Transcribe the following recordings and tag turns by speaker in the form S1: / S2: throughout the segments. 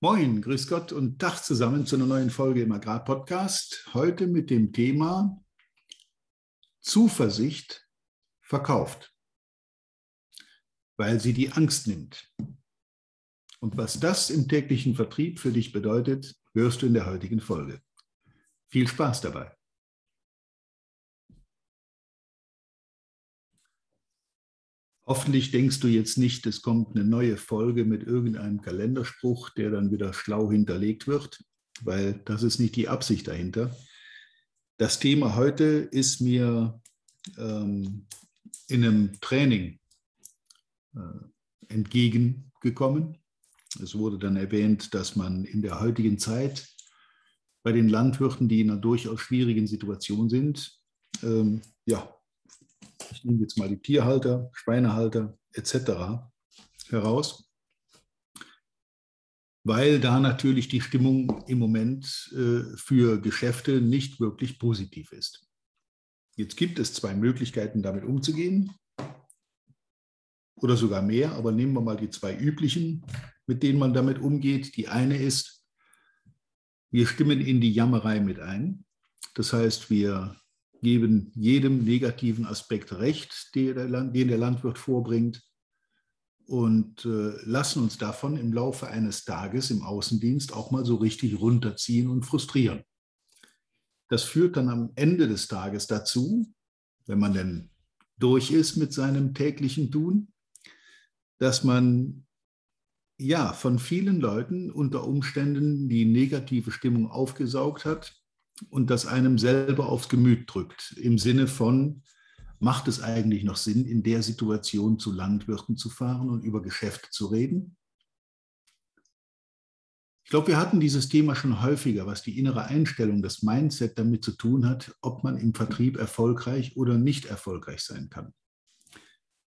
S1: Moin, grüß Gott und Tag zusammen zu einer neuen Folge im Agrarpodcast. Heute mit dem Thema Zuversicht verkauft, weil sie die Angst nimmt. Und was das im täglichen Vertrieb für dich bedeutet, hörst du in der heutigen Folge. Viel Spaß dabei. Hoffentlich denkst du jetzt nicht, es kommt eine neue Folge mit irgendeinem Kalenderspruch, der dann wieder schlau hinterlegt wird, weil das ist nicht die Absicht dahinter. Das Thema heute ist mir ähm, in einem Training äh, entgegengekommen. Es wurde dann erwähnt, dass man in der heutigen Zeit bei den Landwirten, die in einer durchaus schwierigen Situation sind, ähm, ja, ich nehme jetzt mal die Tierhalter, Schweinehalter etc. heraus, weil da natürlich die Stimmung im Moment äh, für Geschäfte nicht wirklich positiv ist. Jetzt gibt es zwei Möglichkeiten, damit umzugehen oder sogar mehr, aber nehmen wir mal die zwei üblichen, mit denen man damit umgeht. Die eine ist, wir stimmen in die Jammerei mit ein. Das heißt, wir geben jedem negativen Aspekt recht, den der Landwirt vorbringt und äh, lassen uns davon im Laufe eines Tages im Außendienst auch mal so richtig runterziehen und frustrieren. Das führt dann am Ende des Tages dazu, wenn man denn durch ist mit seinem täglichen Tun, dass man ja von vielen Leuten unter Umständen die negative Stimmung aufgesaugt hat und das einem selber aufs Gemüt drückt, im Sinne von, macht es eigentlich noch Sinn, in der Situation zu Landwirten zu fahren und über Geschäfte zu reden? Ich glaube, wir hatten dieses Thema schon häufiger, was die innere Einstellung, das Mindset damit zu tun hat, ob man im Vertrieb erfolgreich oder nicht erfolgreich sein kann.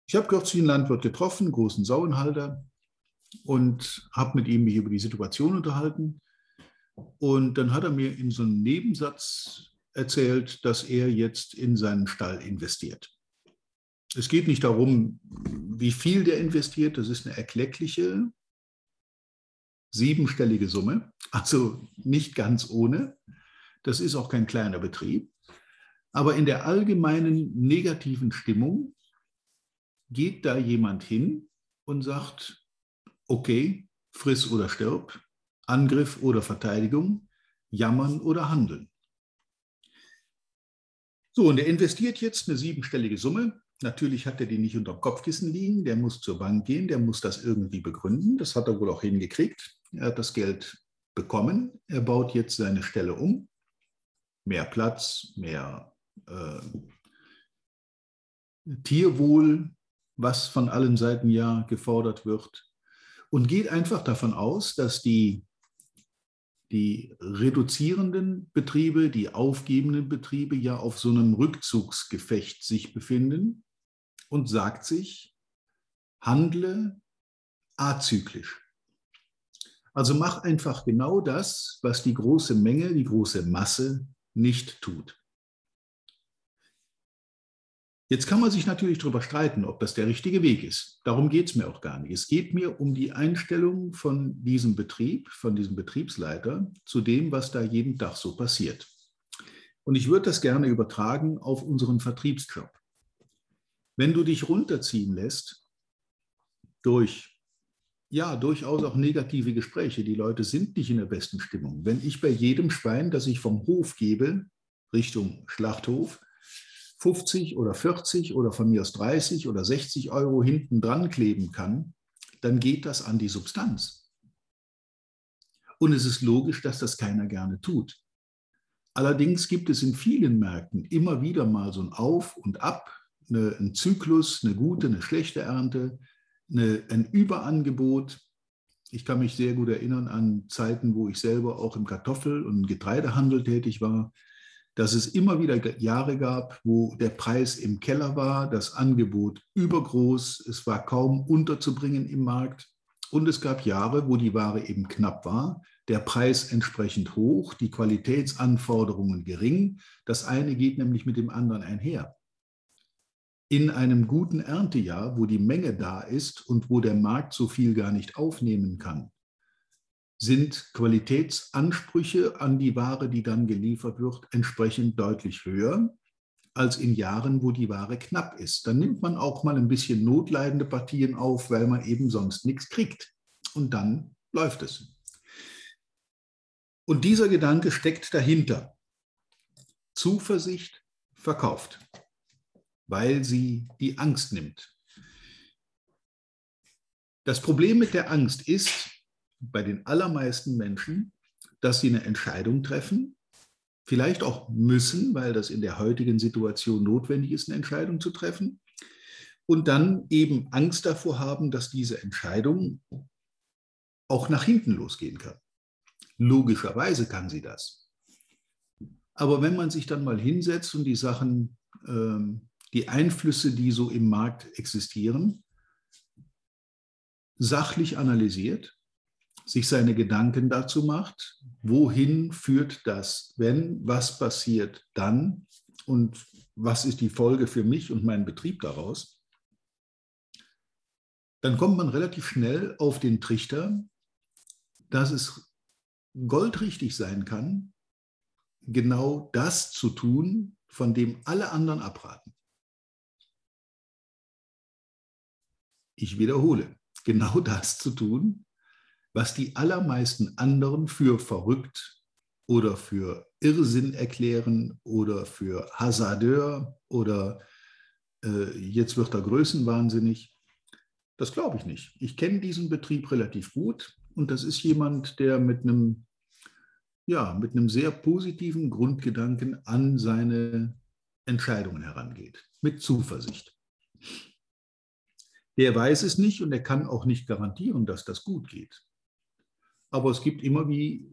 S1: Ich habe kürzlich einen Landwirt getroffen, großen Sauenhalter, und habe mit ihm mich über die Situation unterhalten. Und dann hat er mir in so einem Nebensatz erzählt, dass er jetzt in seinen Stall investiert. Es geht nicht darum, wie viel der investiert, das ist eine erkleckliche, siebenstellige Summe, also nicht ganz ohne. Das ist auch kein kleiner Betrieb. Aber in der allgemeinen negativen Stimmung geht da jemand hin und sagt, okay, friss oder stirb, Angriff oder Verteidigung, Jammern oder Handeln. So, und er investiert jetzt eine siebenstellige Summe. Natürlich hat er die nicht unter dem Kopfkissen liegen, der muss zur Bank gehen, der muss das irgendwie begründen. Das hat er wohl auch hingekriegt. Er hat das Geld bekommen. Er baut jetzt seine Stelle um. Mehr Platz, mehr äh, Tierwohl, was von allen Seiten ja gefordert wird. Und geht einfach davon aus, dass die die reduzierenden Betriebe, die aufgebenden Betriebe ja auf so einem Rückzugsgefecht sich befinden und sagt sich, handle azyklisch. Also mach einfach genau das, was die große Menge, die große Masse nicht tut. Jetzt kann man sich natürlich darüber streiten, ob das der richtige Weg ist. Darum geht es mir auch gar nicht. Es geht mir um die Einstellung von diesem Betrieb, von diesem Betriebsleiter zu dem, was da jeden Tag so passiert. Und ich würde das gerne übertragen auf unseren Vertriebsjob. Wenn du dich runterziehen lässt durch ja, durchaus auch negative Gespräche. Die Leute sind nicht in der besten Stimmung. Wenn ich bei jedem Schwein, das ich vom Hof gebe, Richtung Schlachthof, 50 oder 40 oder von mir aus 30 oder 60 Euro hinten dran kleben kann, dann geht das an die Substanz. Und es ist logisch, dass das keiner gerne tut. Allerdings gibt es in vielen Märkten immer wieder mal so ein Auf und Ab, eine, ein Zyklus, eine gute, eine schlechte Ernte, eine, ein Überangebot. Ich kann mich sehr gut erinnern an Zeiten, wo ich selber auch im Kartoffel- und Getreidehandel tätig war dass es immer wieder Jahre gab, wo der Preis im Keller war, das Angebot übergroß, es war kaum unterzubringen im Markt. Und es gab Jahre, wo die Ware eben knapp war, der Preis entsprechend hoch, die Qualitätsanforderungen gering. Das eine geht nämlich mit dem anderen einher. In einem guten Erntejahr, wo die Menge da ist und wo der Markt so viel gar nicht aufnehmen kann, sind Qualitätsansprüche an die Ware, die dann geliefert wird, entsprechend deutlich höher als in Jahren, wo die Ware knapp ist. Dann nimmt man auch mal ein bisschen notleidende Partien auf, weil man eben sonst nichts kriegt. Und dann läuft es. Und dieser Gedanke steckt dahinter. Zuversicht verkauft, weil sie die Angst nimmt. Das Problem mit der Angst ist bei den allermeisten Menschen, dass sie eine Entscheidung treffen, vielleicht auch müssen, weil das in der heutigen Situation notwendig ist, eine Entscheidung zu treffen, und dann eben Angst davor haben, dass diese Entscheidung auch nach hinten losgehen kann. Logischerweise kann sie das. Aber wenn man sich dann mal hinsetzt und die Sachen, ähm, die Einflüsse, die so im Markt existieren, sachlich analysiert, sich seine Gedanken dazu macht, wohin führt das, wenn, was passiert dann? Und was ist die Folge für mich und meinen Betrieb daraus, dann kommt man relativ schnell auf den Trichter, dass es goldrichtig sein kann, genau das zu tun, von dem alle anderen abraten. Ich wiederhole, genau das zu tun, was die allermeisten anderen für verrückt oder für Irrsinn erklären oder für Hasardeur oder äh, jetzt wird er größenwahnsinnig. Das glaube ich nicht. Ich kenne diesen Betrieb relativ gut und das ist jemand, der mit einem ja, mit einem sehr positiven Grundgedanken an seine Entscheidungen herangeht, mit Zuversicht. Der weiß es nicht und er kann auch nicht garantieren, dass das gut geht. Aber es gibt immer wie,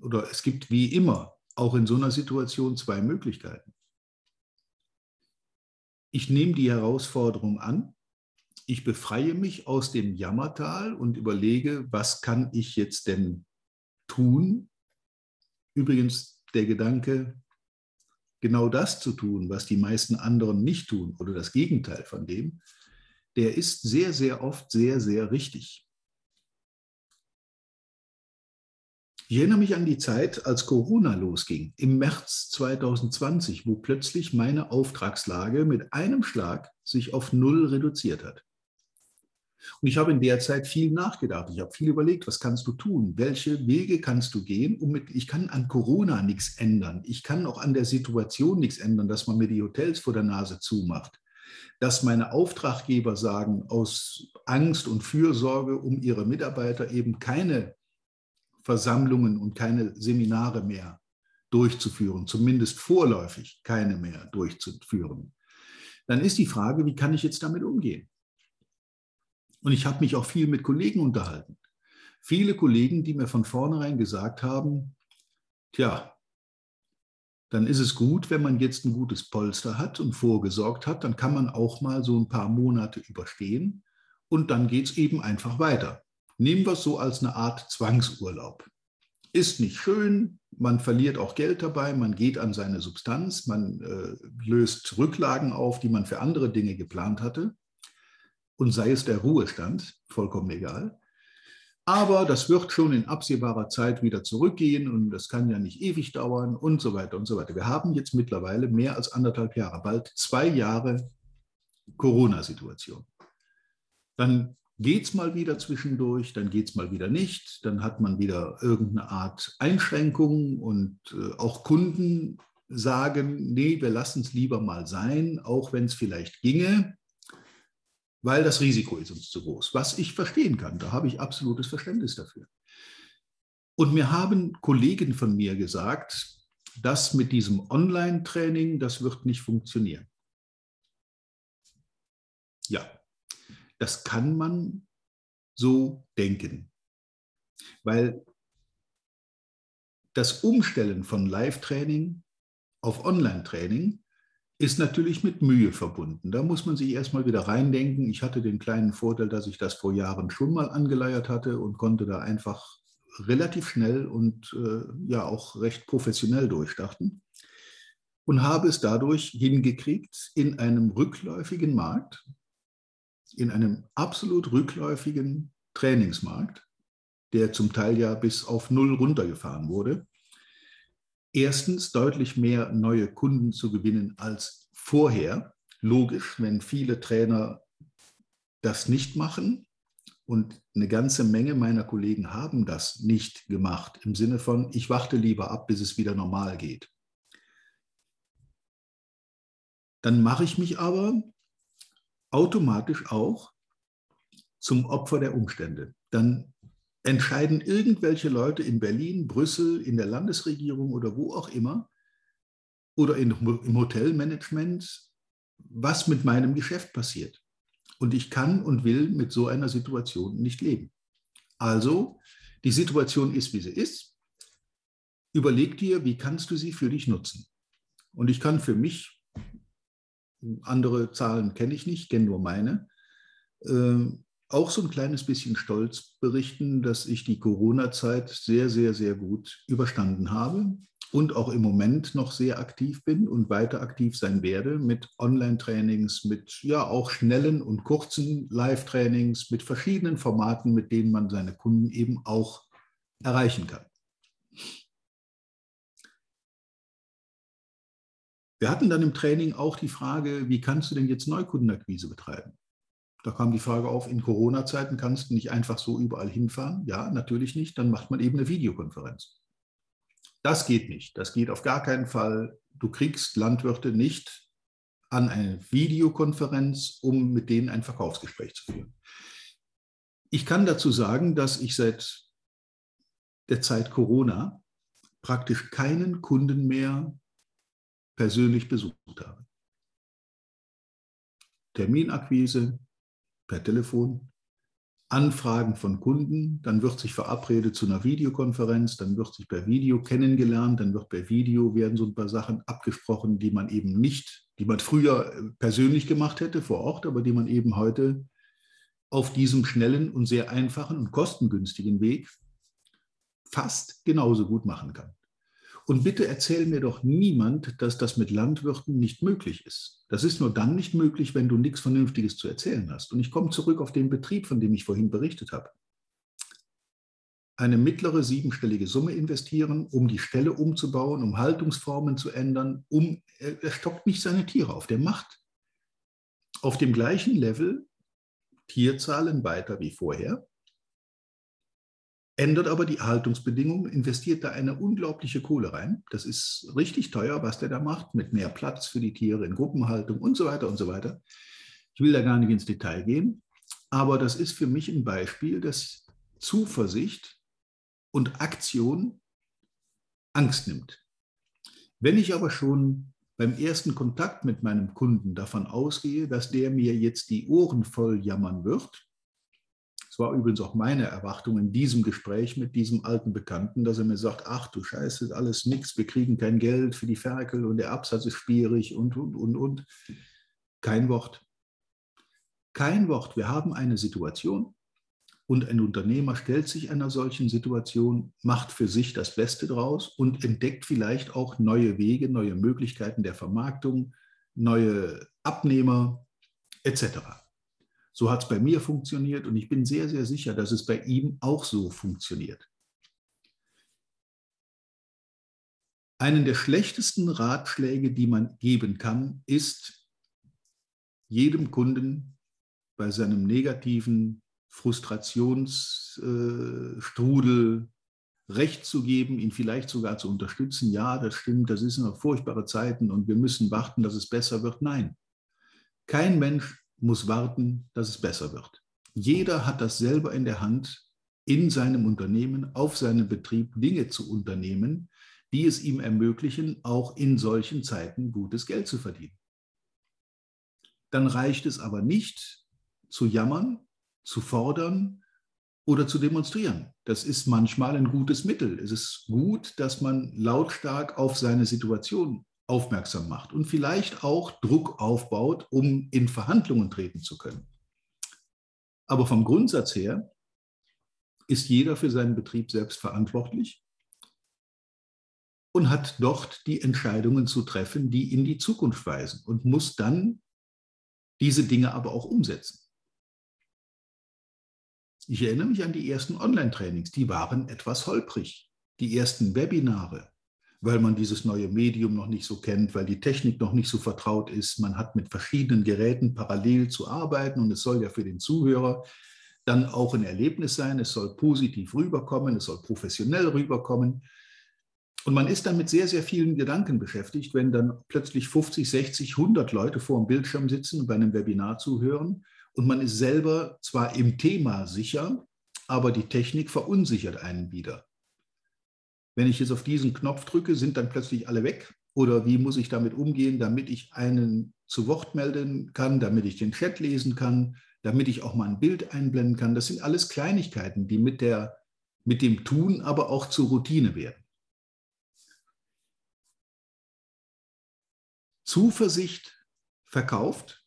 S1: oder es gibt wie immer auch in so einer Situation zwei Möglichkeiten. Ich nehme die Herausforderung an, ich befreie mich aus dem Jammertal und überlege, was kann ich jetzt denn tun, Übrigens der Gedanke, genau das zu tun, was die meisten anderen nicht tun oder das Gegenteil von dem, der ist sehr, sehr oft sehr, sehr richtig. Ich erinnere mich an die Zeit, als Corona losging, im März 2020, wo plötzlich meine Auftragslage mit einem Schlag sich auf Null reduziert hat. Und ich habe in der Zeit viel nachgedacht. Ich habe viel überlegt, was kannst du tun? Welche Wege kannst du gehen? Um mit, ich kann an Corona nichts ändern. Ich kann auch an der Situation nichts ändern, dass man mir die Hotels vor der Nase zumacht. Dass meine Auftraggeber sagen, aus Angst und Fürsorge um ihre Mitarbeiter eben keine Versammlungen und keine Seminare mehr durchzuführen, zumindest vorläufig keine mehr durchzuführen. Dann ist die Frage, wie kann ich jetzt damit umgehen? Und ich habe mich auch viel mit Kollegen unterhalten. Viele Kollegen, die mir von vornherein gesagt haben, tja, dann ist es gut, wenn man jetzt ein gutes Polster hat und vorgesorgt hat, dann kann man auch mal so ein paar Monate überstehen und dann geht es eben einfach weiter. Nehmen wir es so als eine Art Zwangsurlaub. Ist nicht schön, man verliert auch Geld dabei, man geht an seine Substanz, man äh, löst Rücklagen auf, die man für andere Dinge geplant hatte und sei es der Ruhestand, vollkommen egal. Aber das wird schon in absehbarer Zeit wieder zurückgehen und das kann ja nicht ewig dauern und so weiter und so weiter. Wir haben jetzt mittlerweile mehr als anderthalb Jahre, bald zwei Jahre Corona-Situation. Dann geht es mal wieder zwischendurch, dann geht es mal wieder nicht, dann hat man wieder irgendeine Art Einschränkung und äh, auch Kunden sagen, nee, wir lassen es lieber mal sein, auch wenn es vielleicht ginge weil das Risiko ist uns zu groß. Was ich verstehen kann, da habe ich absolutes Verständnis dafür. Und mir haben Kollegen von mir gesagt, das mit diesem Online-Training, das wird nicht funktionieren. Ja, das kann man so denken, weil das Umstellen von Live-Training auf Online-Training ist natürlich mit Mühe verbunden. Da muss man sich erstmal wieder reindenken. Ich hatte den kleinen Vorteil, dass ich das vor Jahren schon mal angeleiert hatte und konnte da einfach relativ schnell und äh, ja auch recht professionell durchstarten und habe es dadurch hingekriegt, in einem rückläufigen Markt, in einem absolut rückläufigen Trainingsmarkt, der zum Teil ja bis auf Null runtergefahren wurde. Erstens deutlich mehr neue Kunden zu gewinnen als vorher. Logisch, wenn viele Trainer das nicht machen. Und eine ganze Menge meiner Kollegen haben das nicht gemacht, im Sinne von, ich warte lieber ab, bis es wieder normal geht. Dann mache ich mich aber automatisch auch zum Opfer der Umstände. Dann entscheiden irgendwelche Leute in Berlin, Brüssel, in der Landesregierung oder wo auch immer oder in, im Hotelmanagement, was mit meinem Geschäft passiert. Und ich kann und will mit so einer Situation nicht leben. Also, die Situation ist, wie sie ist. Überleg dir, wie kannst du sie für dich nutzen? Und ich kann für mich, andere Zahlen kenne ich nicht, kenne nur meine, äh, auch so ein kleines bisschen stolz berichten, dass ich die Corona-Zeit sehr, sehr, sehr gut überstanden habe und auch im Moment noch sehr aktiv bin und weiter aktiv sein werde mit Online-Trainings, mit ja auch schnellen und kurzen Live-Trainings, mit verschiedenen Formaten, mit denen man seine Kunden eben auch erreichen kann. Wir hatten dann im Training auch die Frage, wie kannst du denn jetzt Neukundenakquise betreiben? Da kam die Frage auf, in Corona-Zeiten kannst du nicht einfach so überall hinfahren? Ja, natürlich nicht. Dann macht man eben eine Videokonferenz. Das geht nicht. Das geht auf gar keinen Fall. Du kriegst Landwirte nicht an eine Videokonferenz, um mit denen ein Verkaufsgespräch zu führen. Ich kann dazu sagen, dass ich seit der Zeit Corona praktisch keinen Kunden mehr persönlich besucht habe. Terminakquise per Telefon, Anfragen von Kunden, dann wird sich verabredet zu einer Videokonferenz, dann wird sich per Video kennengelernt, dann wird per Video werden so ein paar Sachen abgesprochen, die man eben nicht, die man früher äh, persönlich gemacht hätte vor Ort, aber die man eben heute auf diesem schnellen und sehr einfachen und kostengünstigen Weg fast genauso gut machen kann. Und bitte erzähl mir doch niemand, dass das mit Landwirten nicht möglich ist. Das ist nur dann nicht möglich, wenn du nichts Vernünftiges zu erzählen hast. Und ich komme zurück auf den Betrieb, von dem ich vorhin berichtet habe. Eine mittlere siebenstellige Summe investieren, um die Stelle umzubauen, um Haltungsformen zu ändern, um er stockt nicht seine Tiere auf. Der macht auf dem gleichen Level Tierzahlen weiter wie vorher, ändert aber die Haltungsbedingungen, investiert da eine unglaubliche Kohle rein. Das ist richtig teuer, was der da macht, mit mehr Platz für die Tiere in Gruppenhaltung und so weiter und so weiter. Ich will da gar nicht ins Detail gehen, aber das ist für mich ein Beispiel, dass Zuversicht und Aktion Angst nimmt. Wenn ich aber schon beim ersten Kontakt mit meinem Kunden davon ausgehe, dass der mir jetzt die Ohren voll jammern wird, war übrigens auch meine Erwartung in diesem Gespräch mit diesem alten Bekannten, dass er mir sagt, ach du Scheiße, alles nichts, wir kriegen kein Geld für die Ferkel und der Absatz ist schwierig und, und, und, und. Kein Wort. Kein Wort. Wir haben eine Situation und ein Unternehmer stellt sich einer solchen Situation, macht für sich das Beste draus und entdeckt vielleicht auch neue Wege, neue Möglichkeiten der Vermarktung, neue Abnehmer etc. So hat es bei mir funktioniert und ich bin sehr, sehr sicher, dass es bei ihm auch so funktioniert. Einen der schlechtesten Ratschläge, die man geben kann, ist jedem Kunden bei seinem negativen Frustrationsstrudel Recht zu geben, ihn vielleicht sogar zu unterstützen. Ja, das stimmt, das sind noch furchtbare Zeiten und wir müssen warten, dass es besser wird. Nein, kein Mensch muss warten, dass es besser wird. Jeder hat das selber in der Hand, in seinem Unternehmen, auf seinem Betrieb Dinge zu unternehmen, die es ihm ermöglichen, auch in solchen Zeiten gutes Geld zu verdienen. Dann reicht es aber nicht zu jammern, zu fordern oder zu demonstrieren. Das ist manchmal ein gutes Mittel. Es ist gut, dass man lautstark auf seine Situation aufmerksam macht und vielleicht auch Druck aufbaut, um in Verhandlungen treten zu können. Aber vom Grundsatz her ist jeder für seinen Betrieb selbst verantwortlich und hat dort die Entscheidungen zu treffen, die in die Zukunft weisen und muss dann diese Dinge aber auch umsetzen. Ich erinnere mich an die ersten Online-Trainings, die waren etwas holprig. Die ersten Webinare, weil man dieses neue Medium noch nicht so kennt, weil die Technik noch nicht so vertraut ist. Man hat mit verschiedenen Geräten parallel zu arbeiten und es soll ja für den Zuhörer dann auch ein Erlebnis sein. Es soll positiv rüberkommen, es soll professionell rüberkommen. Und man ist dann mit sehr, sehr vielen Gedanken beschäftigt, wenn dann plötzlich 50, 60, 100 Leute vor dem Bildschirm sitzen und bei einem Webinar zuhören und man ist selber zwar im Thema sicher, aber die Technik verunsichert einen wieder. Wenn ich jetzt auf diesen Knopf drücke, sind dann plötzlich alle weg? Oder wie muss ich damit umgehen, damit ich einen zu Wort melden kann, damit ich den Chat lesen kann, damit ich auch mal ein Bild einblenden kann? Das sind alles Kleinigkeiten, die mit, der, mit dem Tun aber auch zur Routine werden. Zuversicht verkauft,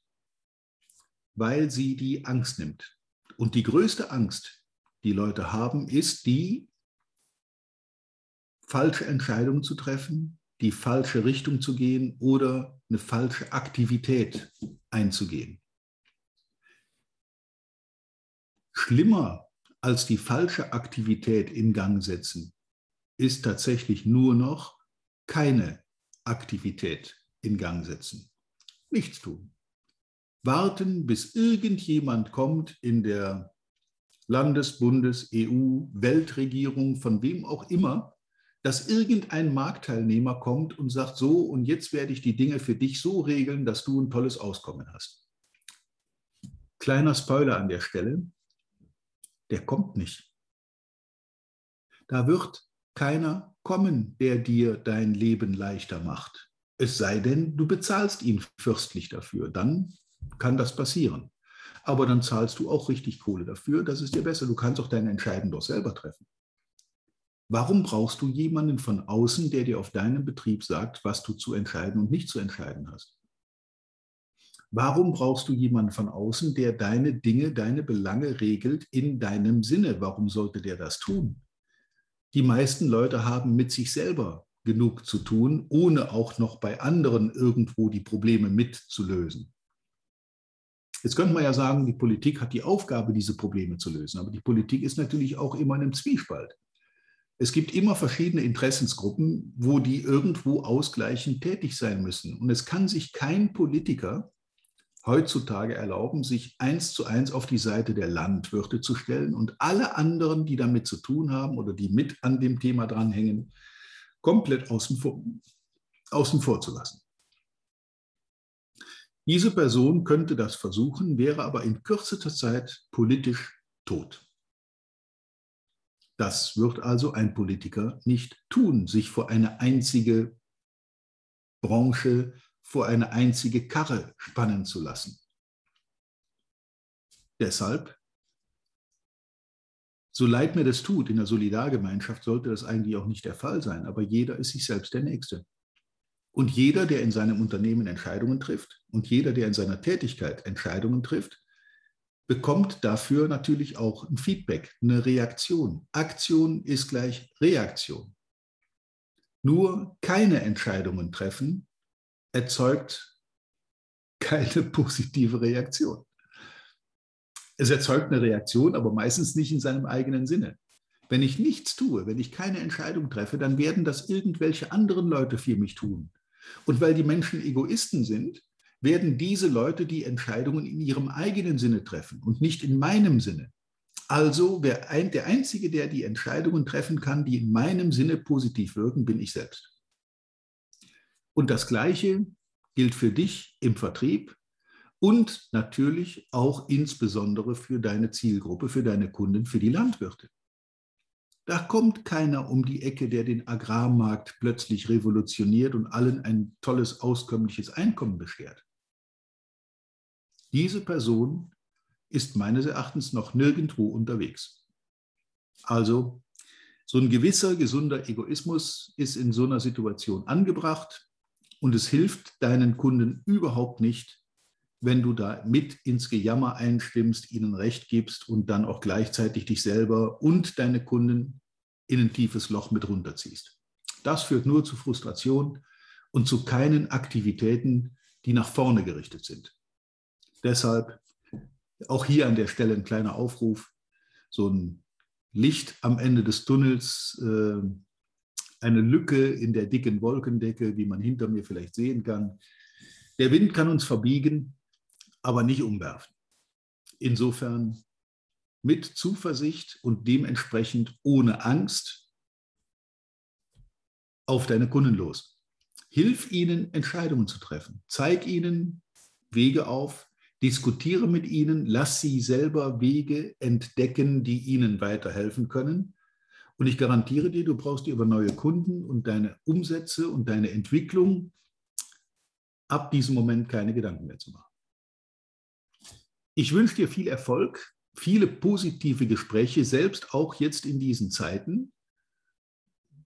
S1: weil sie die Angst nimmt. Und die größte Angst, die Leute haben, ist die, falsche Entscheidungen zu treffen, die falsche Richtung zu gehen oder eine falsche Aktivität einzugehen. Schlimmer als die falsche Aktivität in Gang setzen ist tatsächlich nur noch keine Aktivität in Gang setzen. Nichts tun. Warten, bis irgendjemand kommt in der Landes-, Bundes-, EU, Weltregierung, von wem auch immer, dass irgendein Marktteilnehmer kommt und sagt, so, und jetzt werde ich die Dinge für dich so regeln, dass du ein tolles Auskommen hast. Kleiner Spoiler an der Stelle, der kommt nicht. Da wird keiner kommen, der dir dein Leben leichter macht. Es sei denn, du bezahlst ihn fürstlich dafür. Dann kann das passieren. Aber dann zahlst du auch richtig Kohle dafür. Das ist dir besser. Du kannst auch deine Entscheidung doch selber treffen. Warum brauchst du jemanden von außen, der dir auf deinem Betrieb sagt, was du zu entscheiden und nicht zu entscheiden hast? Warum brauchst du jemanden von außen, der deine Dinge, deine Belange regelt in deinem Sinne? Warum sollte der das tun? Die meisten Leute haben mit sich selber genug zu tun, ohne auch noch bei anderen irgendwo die Probleme mitzulösen. Jetzt könnte man ja sagen, die Politik hat die Aufgabe, diese Probleme zu lösen, aber die Politik ist natürlich auch immer in einem Zwiespalt. Es gibt immer verschiedene Interessensgruppen, wo die irgendwo ausgleichend tätig sein müssen. Und es kann sich kein Politiker heutzutage erlauben, sich eins zu eins auf die Seite der Landwirte zu stellen und alle anderen, die damit zu tun haben oder die mit an dem Thema dranhängen, komplett außen vor, außen vor zu lassen. Diese Person könnte das versuchen, wäre aber in kürzester Zeit politisch tot. Das wird also ein Politiker nicht tun, sich vor eine einzige Branche, vor eine einzige Karre spannen zu lassen. Deshalb, so leid mir das tut, in der Solidargemeinschaft sollte das eigentlich auch nicht der Fall sein, aber jeder ist sich selbst der Nächste. Und jeder, der in seinem Unternehmen Entscheidungen trifft und jeder, der in seiner Tätigkeit Entscheidungen trifft, bekommt dafür natürlich auch ein Feedback, eine Reaktion. Aktion ist gleich Reaktion. Nur keine Entscheidungen treffen erzeugt keine positive Reaktion. Es erzeugt eine Reaktion, aber meistens nicht in seinem eigenen Sinne. Wenn ich nichts tue, wenn ich keine Entscheidung treffe, dann werden das irgendwelche anderen Leute für mich tun. Und weil die Menschen Egoisten sind, werden diese Leute die Entscheidungen in ihrem eigenen Sinne treffen und nicht in meinem Sinne. Also ein, der Einzige, der die Entscheidungen treffen kann, die in meinem Sinne positiv wirken, bin ich selbst. Und das Gleiche gilt für dich im Vertrieb und natürlich auch insbesondere für deine Zielgruppe, für deine Kunden, für die Landwirte. Da kommt keiner um die Ecke, der den Agrarmarkt plötzlich revolutioniert und allen ein tolles, auskömmliches Einkommen beschert. Diese Person ist meines Erachtens noch nirgendwo unterwegs. Also so ein gewisser gesunder Egoismus ist in so einer Situation angebracht und es hilft deinen Kunden überhaupt nicht, wenn du da mit ins Gejammer einstimmst, ihnen Recht gibst und dann auch gleichzeitig dich selber und deine Kunden in ein tiefes Loch mit runterziehst. Das führt nur zu Frustration und zu keinen Aktivitäten, die nach vorne gerichtet sind. Deshalb auch hier an der Stelle ein kleiner Aufruf. so ein Licht am Ende des Tunnels, äh, eine Lücke in der dicken Wolkendecke, wie man hinter mir vielleicht sehen kann. Der Wind kann uns verbiegen, aber nicht umwerfen. Insofern mit Zuversicht und dementsprechend ohne Angst auf deine Kunden los. Hilf ihnen, Entscheidungen zu treffen. Zeig ihnen Wege auf, diskutiere mit ihnen, lass sie selber Wege entdecken, die ihnen weiterhelfen können. Und ich garantiere dir, du brauchst dir über neue Kunden und deine Umsätze und deine Entwicklung ab diesem Moment keine Gedanken mehr zu machen. Ich wünsche dir viel Erfolg, viele positive Gespräche, selbst auch jetzt in diesen Zeiten.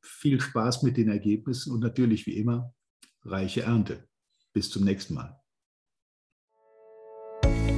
S1: Viel Spaß mit den Ergebnissen und natürlich wie immer reiche Ernte. Bis zum nächsten Mal.